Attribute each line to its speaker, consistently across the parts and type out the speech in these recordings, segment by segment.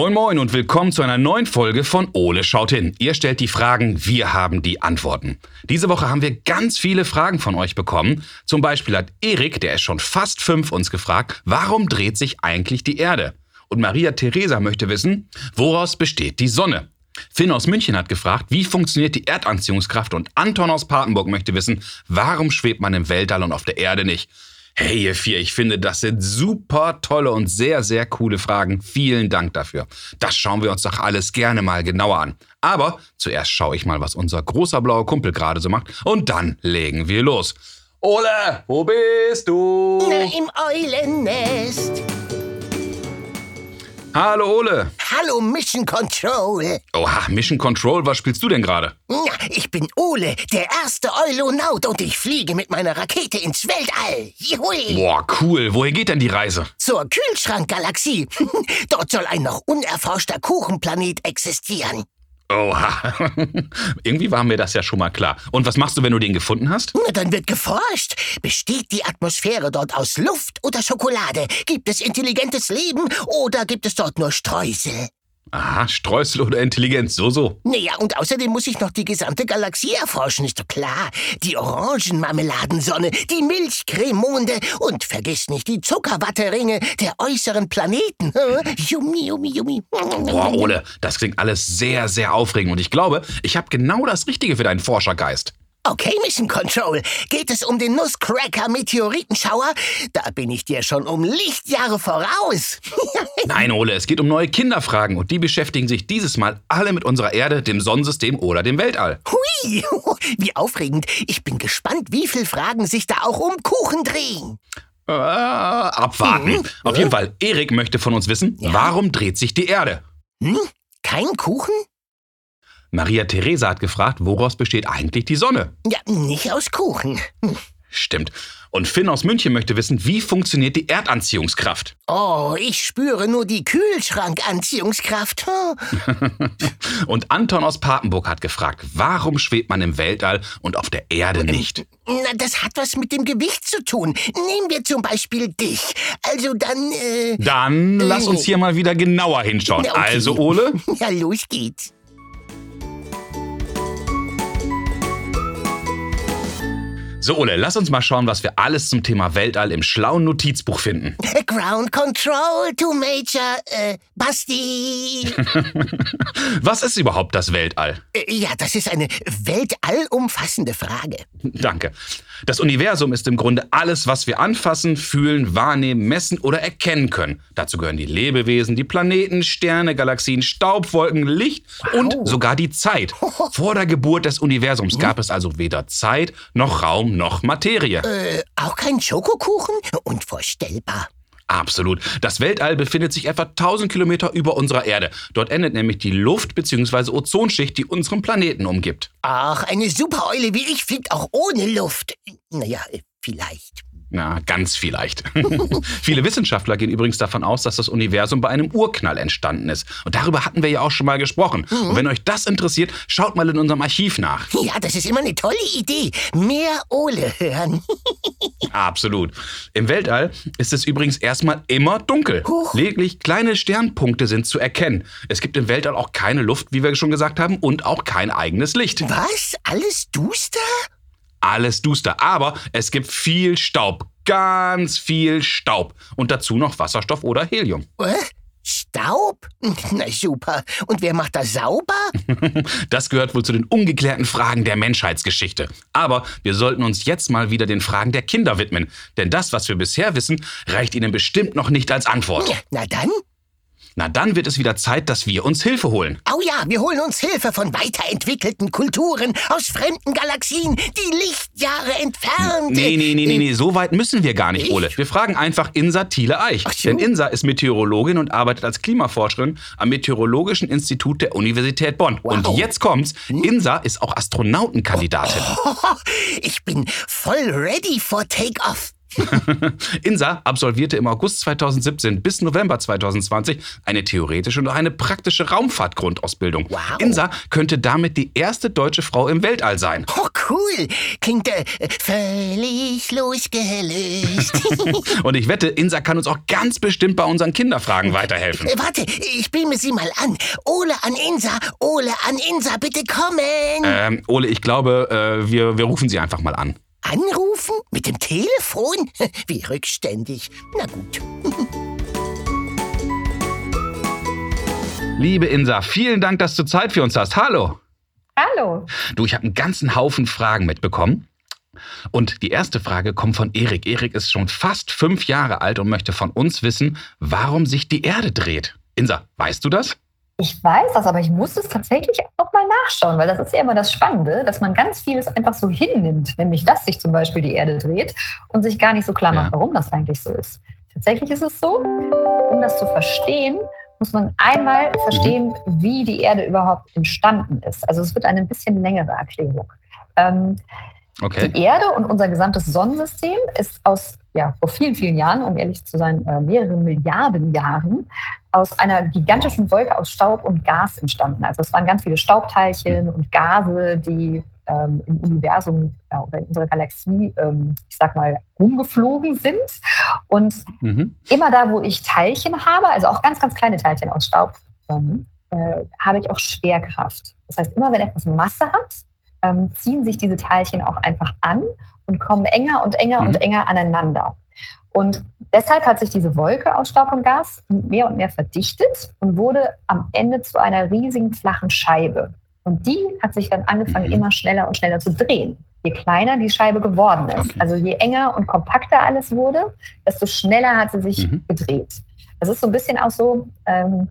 Speaker 1: Moin Moin und willkommen zu einer neuen Folge von Ole schaut hin. Ihr stellt die Fragen, wir haben die Antworten. Diese Woche haben wir ganz viele Fragen von euch bekommen. Zum Beispiel hat Erik, der ist schon fast fünf, uns gefragt, warum dreht sich eigentlich die Erde? Und Maria Theresa möchte wissen, woraus besteht die Sonne? Finn aus München hat gefragt, wie funktioniert die Erdanziehungskraft? Und Anton aus Papenburg möchte wissen, warum schwebt man im Weltall und auf der Erde nicht? Hey ihr vier, ich finde, das sind super tolle und sehr, sehr coole Fragen. Vielen Dank dafür. Das schauen wir uns doch alles gerne mal genauer an. Aber zuerst schaue ich mal, was unser großer blauer Kumpel gerade so macht. Und dann legen wir los. Ole, wo bist du?
Speaker 2: Na, im Eulennest.
Speaker 1: Hallo Ole.
Speaker 2: Hallo Mission Control.
Speaker 1: Oha, Mission Control, was spielst du denn gerade?
Speaker 2: Ja, ich bin Ole, der erste Eulonaut und ich fliege mit meiner Rakete ins Weltall. Juhui.
Speaker 1: Boah, cool. Woher geht denn die Reise?
Speaker 2: Zur Kühlschrankgalaxie. Dort soll ein noch unerforschter Kuchenplanet existieren.
Speaker 1: Oha. Irgendwie war mir das ja schon mal klar. Und was machst du, wenn du den gefunden hast?
Speaker 2: Na, dann wird geforscht. Besteht die Atmosphäre dort aus Luft oder Schokolade? Gibt es intelligentes Leben oder gibt es dort nur Streusel?
Speaker 1: Aha, Streusel oder Intelligenz, so so.
Speaker 2: Naja, und außerdem muss ich noch die gesamte Galaxie erforschen, ist doch klar. Die Orangenmarmeladensonne, die Milchcremonde und vergiss nicht die Zuckerwatteringe der äußeren Planeten. Yummi, yummi, yummi.
Speaker 1: Boah, Ole, das klingt alles sehr, sehr aufregend. Und ich glaube, ich habe genau das Richtige für deinen Forschergeist.
Speaker 2: Okay, Mission Control. Geht es um den Nuscracker-Meteoritenschauer? Da bin ich dir schon um Lichtjahre voraus.
Speaker 1: Nein, Ole, es geht um neue Kinderfragen und die beschäftigen sich dieses Mal alle mit unserer Erde, dem Sonnensystem oder dem Weltall.
Speaker 2: Hui, wie aufregend. Ich bin gespannt, wie viele Fragen sich da auch um Kuchen drehen.
Speaker 1: Äh, abwarten.
Speaker 2: Mhm.
Speaker 1: Auf jeden Fall, Erik möchte von uns wissen,
Speaker 2: Ja.
Speaker 1: warum dreht sich die Erde?
Speaker 2: Hm? Kein Kuchen?
Speaker 1: Maria Theresa hat gefragt, woraus besteht eigentlich die Sonne?
Speaker 2: Ja, nicht aus Kuchen. Hm.
Speaker 1: Stimmt. Und Finn aus München möchte wissen, wie funktioniert die Erdanziehungskraft?
Speaker 2: Oh, ich spüre nur die Kühlschrankanziehungskraft. Hm.
Speaker 1: Und Anton aus Papenburg hat gefragt, warum schwebt man im Weltall und auf der Erde nicht?
Speaker 2: Na, das hat was mit dem Gewicht zu tun. Nehmen wir zum Beispiel dich. Also dann, äh...
Speaker 1: Dann lass uns hier mal wieder genauer hinschauen.
Speaker 2: Okay.
Speaker 1: Also, Ole,
Speaker 2: Ja, los geht's.
Speaker 1: So Ole, lass uns mal schauen, was wir alles zum Thema Weltall im schlauen Notizbuch finden.
Speaker 2: Ground Control to Major, äh, Basti.
Speaker 1: Was ist überhaupt das Weltall?
Speaker 2: Äh, ja, das ist eine weltallumfassende Frage.
Speaker 1: Danke. Das Universum ist im Grunde alles, was wir anfassen, fühlen, wahrnehmen, messen oder erkennen können. Dazu gehören die Lebewesen, die Planeten, Sterne, Galaxien, Staubwolken, Licht und sogar die Zeit. Vor der Geburt des Universums gab es also weder Zeit noch Raum noch Materie.
Speaker 2: Äh, auch kein Schokokuchen? Unvorstellbar.
Speaker 1: Absolut. Das Weltall befindet sich etwa 1000 Kilometer über unserer Erde. Dort endet nämlich die Luft- bzw. Ozonschicht, die unseren Planeten umgibt.
Speaker 2: Ach, eine Supereule wie ich fliegt auch ohne Luft. Naja, äh, vielleicht.
Speaker 1: Na, ganz vielleicht. Viele Wissenschaftler gehen übrigens davon aus, dass das Universum bei einem Urknall entstanden ist. Und darüber hatten wir ja auch schon mal gesprochen. Und wenn euch das interessiert, schaut mal in unserem Archiv nach.
Speaker 2: Ja, das ist immer eine tolle Idee. Mehr Ole hören.
Speaker 1: Absolut. Im Weltall ist es übrigens erstmal immer dunkel.
Speaker 2: Huch.
Speaker 1: Lediglich kleine Sternpunkte sind zu erkennen. Es gibt im Weltall auch keine Luft, wie wir schon gesagt haben, und auch kein eigenes Licht.
Speaker 2: Was? Alles duster?
Speaker 1: Alles duster, aber es gibt viel Staub. Ganz viel Staub. Und dazu noch Wasserstoff oder Helium.
Speaker 2: Äh? Staub? Na super. Und wer macht das sauber?
Speaker 1: Das gehört wohl zu den ungeklärten Fragen der Menschheitsgeschichte. Aber wir sollten uns jetzt mal wieder den Fragen der Kinder widmen. Denn das, was wir bisher wissen, reicht ihnen bestimmt noch nicht als Antwort.
Speaker 2: Na dann?
Speaker 1: Na dann wird es wieder Zeit, dass wir uns Hilfe holen.
Speaker 2: Oh ja, wir holen uns Hilfe von weiterentwickelten Kulturen aus fremden Galaxien, die Lichtjahre entfernt.
Speaker 1: Nee, nee, nee, nee, nee, so weit müssen wir gar nicht,
Speaker 2: Ich?
Speaker 1: Ole. Wir fragen einfach Insa Thiele Eich.
Speaker 2: Ach.
Speaker 1: Denn Insa ist Meteorologin und arbeitet als Klimaforscherin am Meteorologischen Institut der Universität Bonn.
Speaker 2: Wow.
Speaker 1: Und jetzt kommt's. Insa ist auch Astronautenkandidatin.
Speaker 2: Ich bin voll ready for Take-Off.
Speaker 1: Insa absolvierte im August 2017 bis November 2020 eine theoretische und eine praktische Raumfahrtgrundausbildung.
Speaker 2: Wow.
Speaker 1: Insa könnte damit die erste deutsche Frau im Weltall sein.
Speaker 2: Oh, cool. Klingt äh, völlig losgelöst.
Speaker 1: Und ich wette, Insa kann uns auch ganz bestimmt bei unseren Kinderfragen weiterhelfen.
Speaker 2: Äh, Warte, ich beame sie mal an. Ole an Insa, Ole an Insa, bitte kommen.
Speaker 1: Ähm, Ole, ich glaube, äh, wir, wir rufen sie einfach mal an.
Speaker 2: Anrufen? Mit dem Telefon? Wie rückständig. Na gut.
Speaker 1: Liebe Insa, vielen Dank, dass du Zeit für uns hast. Hallo.
Speaker 3: Hallo.
Speaker 1: Du, ich habe einen ganzen Haufen Fragen mitbekommen. Und die erste Frage kommt von Erik. Erik ist schon fast fünf Jahre alt und möchte von uns wissen, warum sich die Erde dreht. Insa, weißt du das?
Speaker 3: Ich weiß das, aber ich muss es tatsächlich auch mal nachschauen, weil das ist ja immer das Spannende, dass man ganz vieles einfach so hinnimmt, nämlich dass sich zum Beispiel die Erde dreht und sich gar nicht so klar macht,
Speaker 1: Ja.
Speaker 3: warum das eigentlich so ist. Tatsächlich ist es so, um das zu verstehen, muss man einmal verstehen, wie die Erde überhaupt entstanden ist. Also es wird eine ein bisschen längere Erklärung. Ähm,
Speaker 1: Okay.
Speaker 3: Die Erde und unser gesamtes Sonnensystem ist aus, ja, vor vielen, vielen Jahren, um ehrlich zu sein, äh, mehreren Milliarden Jahren, aus einer gigantischen Wolke aus Staub und Gas entstanden. Also es waren ganz viele Staubteilchen und Gase, die ähm, im Universum ja, oder in unserer Galaxie, ähm, ich sag mal, rumgeflogen sind. Und
Speaker 1: Mhm.
Speaker 3: immer da, wo ich Teilchen habe, also auch ganz, ganz kleine Teilchen aus Staub, ähm, äh, habe ich auch Schwerkraft. Das heißt, immer wenn etwas Masse hat, ähm, ziehen sich diese Teilchen auch einfach an und kommen enger und enger
Speaker 1: Mhm.
Speaker 3: und enger aneinander. Und deshalb hat sich diese Wolke aus Staub und Gas mehr und mehr verdichtet und wurde am Ende zu einer riesigen flachen Scheibe. Und die hat sich dann angefangen,
Speaker 1: Mhm.
Speaker 3: immer schneller und schneller zu drehen. Je kleiner die Scheibe geworden ist,
Speaker 1: Okay.
Speaker 3: also je enger und kompakter alles wurde, desto schneller hat sie sich
Speaker 1: Mhm.
Speaker 3: gedreht. Das ist so ein bisschen auch so, ähm,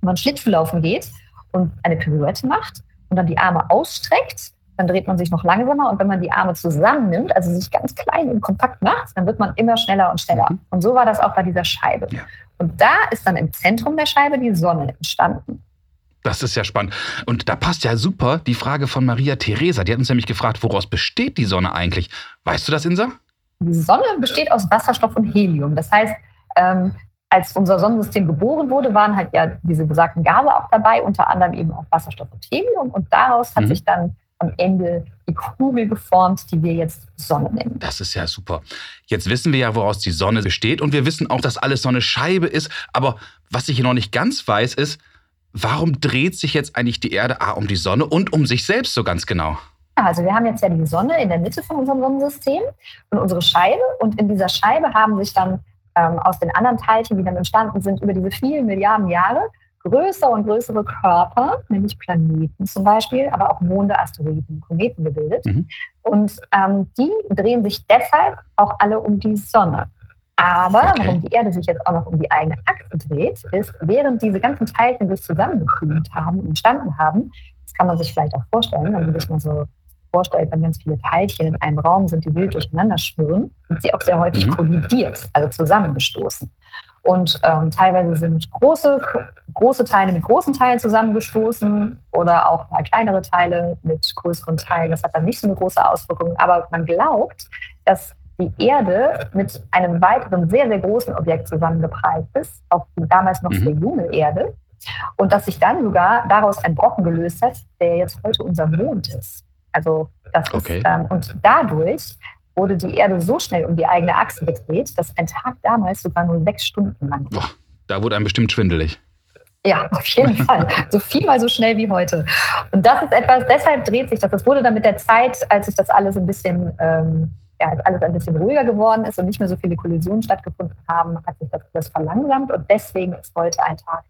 Speaker 3: wenn man Schlittschuhlaufen geht und eine Pirouette macht und dann die Arme ausstreckt, dann dreht man sich noch langsamer und wenn man die Arme zusammennimmt, also sich ganz klein und kompakt macht, dann wird man immer schneller und schneller.
Speaker 1: Mhm.
Speaker 3: Und so war das auch bei dieser Scheibe.
Speaker 1: Ja.
Speaker 3: Und da ist dann im Zentrum der Scheibe die Sonne entstanden.
Speaker 1: Das ist ja spannend. Und da passt ja super die Frage von Maria Theresa. Die hat uns nämlich gefragt, woraus besteht die Sonne eigentlich? Weißt du das, Insa?
Speaker 3: Die Sonne besteht aus Wasserstoff und Helium. Das heißt, ähm, als unser Sonnensystem geboren wurde, waren halt ja diese besagten Gase auch dabei, unter anderem eben auch Wasserstoff und Helium. Und daraus hat
Speaker 1: Mhm.
Speaker 3: sich dann am Ende die Kugel geformt, die wir jetzt Sonne nennen.
Speaker 1: Das ist ja super. Jetzt wissen wir ja, woraus die Sonne besteht und wir wissen auch, dass alles so eine Scheibe ist. Aber was ich hier noch nicht ganz weiß, ist, warum dreht sich jetzt eigentlich die Erde A um die Sonne und um sich selbst so ganz genau?
Speaker 3: Also wir haben jetzt ja die Sonne in der Mitte von unserem Sonnensystem und unsere Scheibe. Und in dieser Scheibe haben sich dann ähm, aus den anderen Teilchen, die dann entstanden sind, über diese vielen Milliarden Jahre größere und größere Körper, nämlich Planeten zum Beispiel, aber auch Monde, Asteroiden, Kometen gebildet.
Speaker 1: Mhm.
Speaker 3: Und ähm, die drehen sich deshalb auch alle um die Sonne. Aber
Speaker 1: Okay.
Speaker 3: warum die Erde sich jetzt auch noch um die eigene Achse dreht, ist, während diese ganzen Teilchen sich zusammengefügt haben und entstanden haben, das kann man sich vielleicht auch vorstellen, wenn man sich mal so vorstellt, wenn ganz viele Teilchen in einem Raum sind, die wild durcheinander schwirren, sind sie auch sehr häufig
Speaker 1: Mhm.
Speaker 3: kollidiert, also zusammengestoßen. Und ähm, teilweise sind große, große Teile mit großen Teilen zusammengestoßen oder auch mal kleinere Teile mit größeren Teilen. Das hat dann nicht so eine große Auswirkung. Aber man glaubt, dass die Erde mit einem weiteren sehr, sehr großen Objekt zusammengeprallt ist, auf die damals noch
Speaker 1: Mhm.
Speaker 3: sehr junge Erde. Und dass sich dann sogar daraus ein Brocken gelöst hat, der jetzt heute unser Mond ist. Also das
Speaker 1: Okay.
Speaker 3: ist, ähm, und dadurch wurde die Erde so schnell um die eigene Achse gedreht, dass ein Tag damals sogar nur sechs Stunden lang war.
Speaker 1: Boah, da wurde einem bestimmt schwindelig.
Speaker 3: Ja, auf jeden Fall. So viermal so schnell wie heute. Und das ist etwas, deshalb dreht sich das. Das wurde dann mit der Zeit, als sich das alles ein bisschen, ähm, ja, als alles ein bisschen ruhiger geworden ist und nicht mehr so viele Kollisionen stattgefunden haben, hat sich das alles verlangsamt. Und deswegen ist heute ein Tag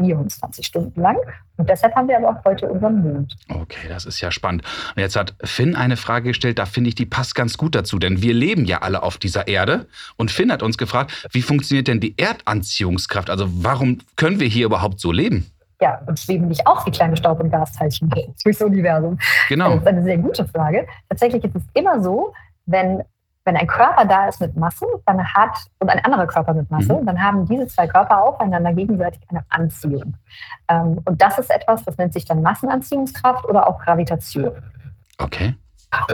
Speaker 3: 24 Stunden lang. Und deshalb haben wir aber auch heute unseren Mond.
Speaker 1: Okay, das ist ja spannend. Und jetzt hat Finn eine Frage gestellt, da finde ich, die passt ganz gut dazu, denn wir leben ja alle auf dieser Erde. Und Finn hat uns gefragt, wie funktioniert denn die Erdanziehungskraft? Also warum können wir hier überhaupt so leben?
Speaker 3: Ja, und schweben nicht auch wie kleine Staub- und Gasteilchen durchs Universum?
Speaker 1: Genau.
Speaker 3: Das ist eine sehr gute Frage. Tatsächlich ist es immer so, wenn, wenn ein Körper da ist mit Masse, dann hat, und ein anderer Körper mit Masse,
Speaker 1: Mhm.
Speaker 3: dann haben diese zwei Körper aufeinander gegenseitig eine Anziehung. Ähm, und das ist etwas, das nennt sich dann Massenanziehungskraft oder auch Gravitation.
Speaker 1: Okay.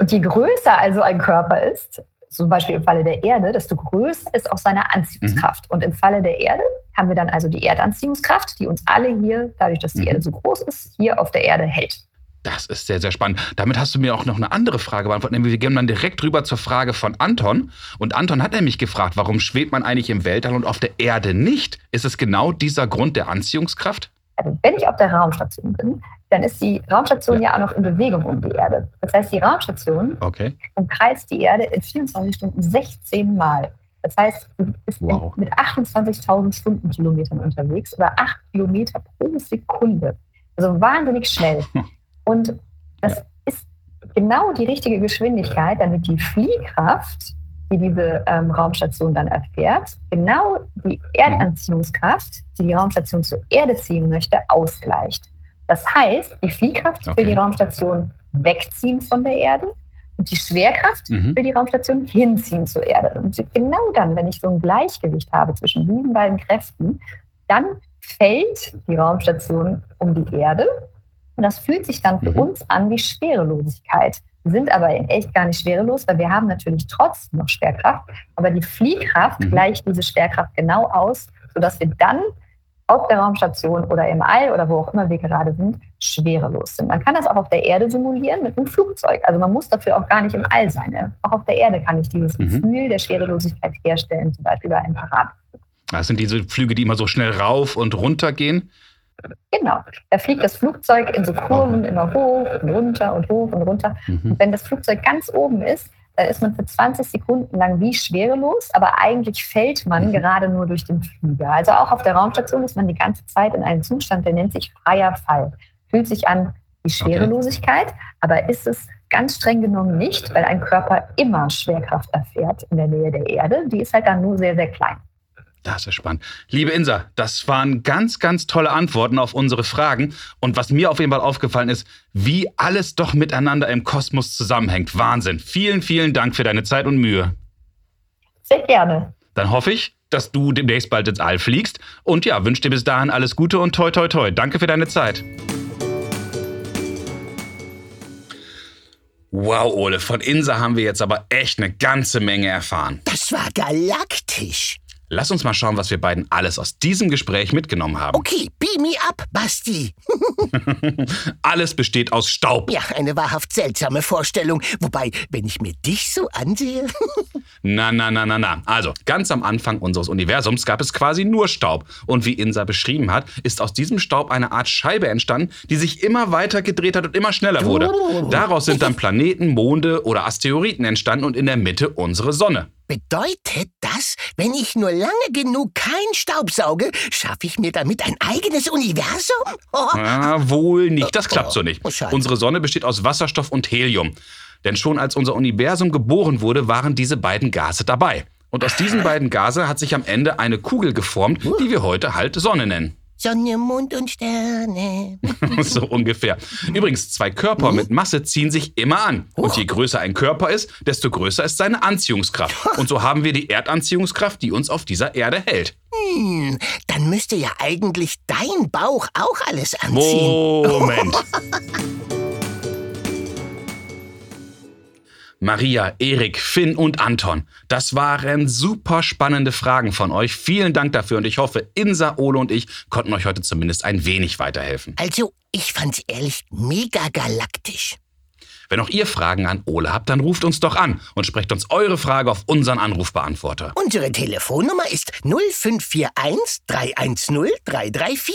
Speaker 3: Und je größer also ein Körper ist, zum Beispiel im Falle der Erde, desto größer ist auch seine Anziehungskraft. Mhm. Und im Falle der Erde haben wir dann also die Erdanziehungskraft, die uns alle hier, dadurch, dass die mhm. Erde so groß ist, hier auf der Erde hält.
Speaker 1: Das ist sehr, sehr spannend. Damit hast du mir auch noch eine andere Frage beantwortet. Nämlich wir gehen dann direkt rüber zur Frage von Anton. Und Anton hat nämlich gefragt, warum schwebt man eigentlich im Weltall und auf der Erde nicht? Ist es genau dieser Grund der Anziehungskraft?
Speaker 3: Also wenn ich auf der Raumstation bin, dann ist die Raumstation ja, ja auch noch in Bewegung um die Erde. Das heißt, die Raumstation okay. umkreist die Erde in 24 Stunden 16 Mal. Das heißt, du bist wow. mit 28.000 Stundenkilometern unterwegs oder 8 Kilometer pro Sekunde. Also wahnsinnig schnell. Und das ist genau die richtige Geschwindigkeit, damit die Fliehkraft, die diese ähm, Raumstation dann erfährt, genau die Erdanziehungskraft, die die Raumstation zur Erde ziehen möchte, ausgleicht. Das heißt, die Fliehkraft okay. will die Raumstation wegziehen von der Erde und die Schwerkraft mhm. will die Raumstation hinziehen zur Erde. Und genau dann, wenn ich so ein Gleichgewicht habe zwischen diesen beiden Kräften, dann fällt die Raumstation um die Erde und das fühlt sich dann für mhm. uns an wie Schwerelosigkeit. Wir sind aber in echt gar nicht schwerelos, weil wir haben natürlich trotzdem noch Schwerkraft, aber die Fliehkraft mhm. gleicht diese Schwerkraft genau aus, sodass wir dann auf der Raumstation oder im All oder wo auch immer wir gerade sind, schwerelos sind. Man kann das auch auf der Erde simulieren mit einem Flugzeug. Also man muss dafür auch gar nicht im All sein. Auch auf der Erde kann ich dieses mhm. Gefühl der Schwerelosigkeit herstellen, zum Beispiel bei einem Parabelflug.
Speaker 1: Das sind diese Flüge, die immer so schnell rauf und runter gehen.
Speaker 3: Genau. Da fliegt das Flugzeug in so Kurven immer hoch und runter und hoch und runter. Mhm. Und wenn das Flugzeug ganz oben ist, dann ist man für 20 Sekunden lang wie schwerelos, aber eigentlich fällt man mhm. gerade nur durch den Flieger. Also auch auf der Raumstation ist man die ganze Zeit in einem Zustand, der nennt sich freier Fall. Fühlt sich an wie Schwerelosigkeit, okay. aber ist es ganz streng genommen nicht, weil ein Körper immer Schwerkraft erfährt in der Nähe der Erde. Die ist halt dann nur sehr, sehr klein.
Speaker 1: Das ist spannend. Liebe Insa, das waren ganz, ganz tolle Antworten auf unsere Fragen. Und was mir auf jeden Fall aufgefallen ist, wie alles doch miteinander im Kosmos zusammenhängt. Wahnsinn. Vielen, vielen Dank für deine Zeit und Mühe.
Speaker 3: Sehr gerne.
Speaker 1: Dann hoffe ich, dass du demnächst bald ins All fliegst. Und ja, wünsche dir bis dahin alles Gute und toi, toi, toi. Danke für deine Zeit. Wow, Ole, von Insa haben wir jetzt aber echt eine ganze Menge erfahren.
Speaker 2: Das war galaktisch.
Speaker 1: Lass uns mal schauen, was wir beiden alles aus diesem Gespräch mitgenommen haben.
Speaker 2: Okay, beam me up, Basti.
Speaker 1: alles besteht aus Staub.
Speaker 2: Ja, eine wahrhaft seltsame Vorstellung. Wobei, wenn ich mir dich so ansehe.
Speaker 1: na, na, na, na, na. Also, ganz am Anfang unseres Universums gab es quasi nur Staub. Und wie Insa beschrieben hat, ist aus diesem Staub eine Art Scheibe entstanden, die sich immer weiter gedreht hat und immer schneller wurde. Oh. Daraus sind dann Planeten, Monde oder Asteroiden entstanden und in der Mitte unsere Sonne.
Speaker 2: Bedeutet das, wenn ich nur lange genug kein Staub sauge, schaffe ich mir damit ein eigenes Universum?
Speaker 1: Oh. Ja, wohl nicht. Das klappt so nicht. Oh, Unsere Sonne besteht aus Wasserstoff und Helium. Denn schon als unser Universum geboren wurde, waren diese beiden Gase dabei. Und aus diesen beiden Gase hat sich am Ende eine Kugel geformt, die wir heute halt Sonne nennen.
Speaker 2: Sonne, Mond und Sterne.
Speaker 1: so ungefähr. Übrigens, zwei Körper mit Masse ziehen sich immer an. Und je größer ein Körper ist, desto größer ist seine Anziehungskraft. Und so haben wir die Erdanziehungskraft, die uns auf dieser Erde hält.
Speaker 2: Hm, dann müsste ja eigentlich dein Bauch auch alles anziehen.
Speaker 1: Moment. Maria, Erik, Finn und Anton. Das waren super spannende Fragen von euch. Vielen Dank dafür und ich hoffe, Insa, Ole und ich konnten euch heute zumindest ein wenig weiterhelfen.
Speaker 2: Also, ich fand's ehrlich mega galaktisch.
Speaker 1: Wenn auch ihr Fragen an Ole habt, dann ruft uns doch an und sprecht uns eure Frage auf unseren Anrufbeantworter.
Speaker 2: Unsere Telefonnummer ist 0541 310 334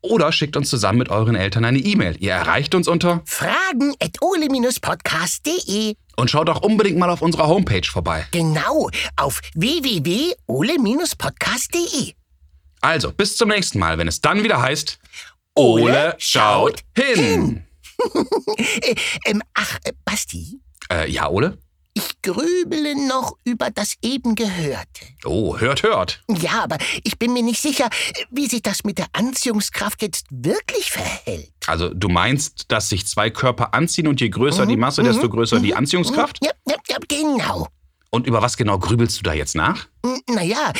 Speaker 1: oder schickt uns zusammen mit euren Eltern eine E-Mail. Ihr erreicht uns unter
Speaker 2: fragen.ole-podcast.de
Speaker 1: und schaut auch unbedingt mal auf unserer Homepage vorbei.
Speaker 2: Genau, auf www.ole-podcast.de.
Speaker 1: Also, bis zum nächsten Mal, wenn es dann wieder heißt Ole, Ole schaut, hin. hin.
Speaker 2: ähm, ach, äh, Basti?
Speaker 1: Äh, ja, Ole?
Speaker 2: Ich grübele noch über das eben Gehörte.
Speaker 1: Oh, hört, hört.
Speaker 2: Ja, aber ich bin mir nicht sicher, wie sich das mit der Anziehungskraft jetzt wirklich verhält.
Speaker 1: Also du meinst, dass sich zwei Körper anziehen und je größer mhm, die Masse, desto mhm, größer mhm, die Anziehungskraft?
Speaker 2: Ja, ja, ja, genau.
Speaker 1: Und über was genau grübelst du da jetzt nach?
Speaker 2: Naja,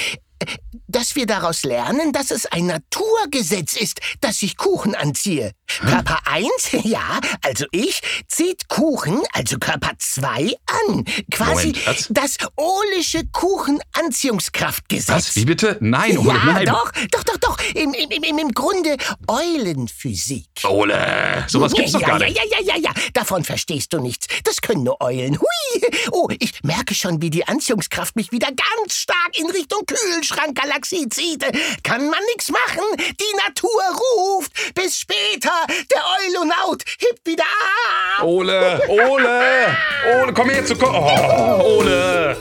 Speaker 2: dass wir daraus lernen, dass es ein Naturgesetz ist, dass ich Kuchen anziehe. Körper 1, ja, also ich, zieht Kuchen, also Körper 2, an. Quasi
Speaker 1: Moment, was?
Speaker 2: das Ohlische Kuchenanziehungskraftgesetz.
Speaker 1: Was? Wie bitte? Nein, Ole,
Speaker 2: ja,
Speaker 1: nein.
Speaker 2: doch, doch, doch, doch. Im, im, im, Im Grunde Eulenphysik.
Speaker 1: Ole, sowas gibt's
Speaker 2: ja,
Speaker 1: doch gar
Speaker 2: ja,
Speaker 1: nicht.
Speaker 2: Ja, ja, ja, ja, davon verstehst du nichts. Das können nur Eulen. Hui. Oh, ich merke schon, wie die Anziehungskraft mich wieder ganz stark in Richtung Kühlschrankgalaxie zieht. Kann man nichts machen. Die Natur ruft. Bis später. Der Eulonaut hebt wieder ab.
Speaker 1: Ole, Ole, Ole, komm her zu... Oh, Ole.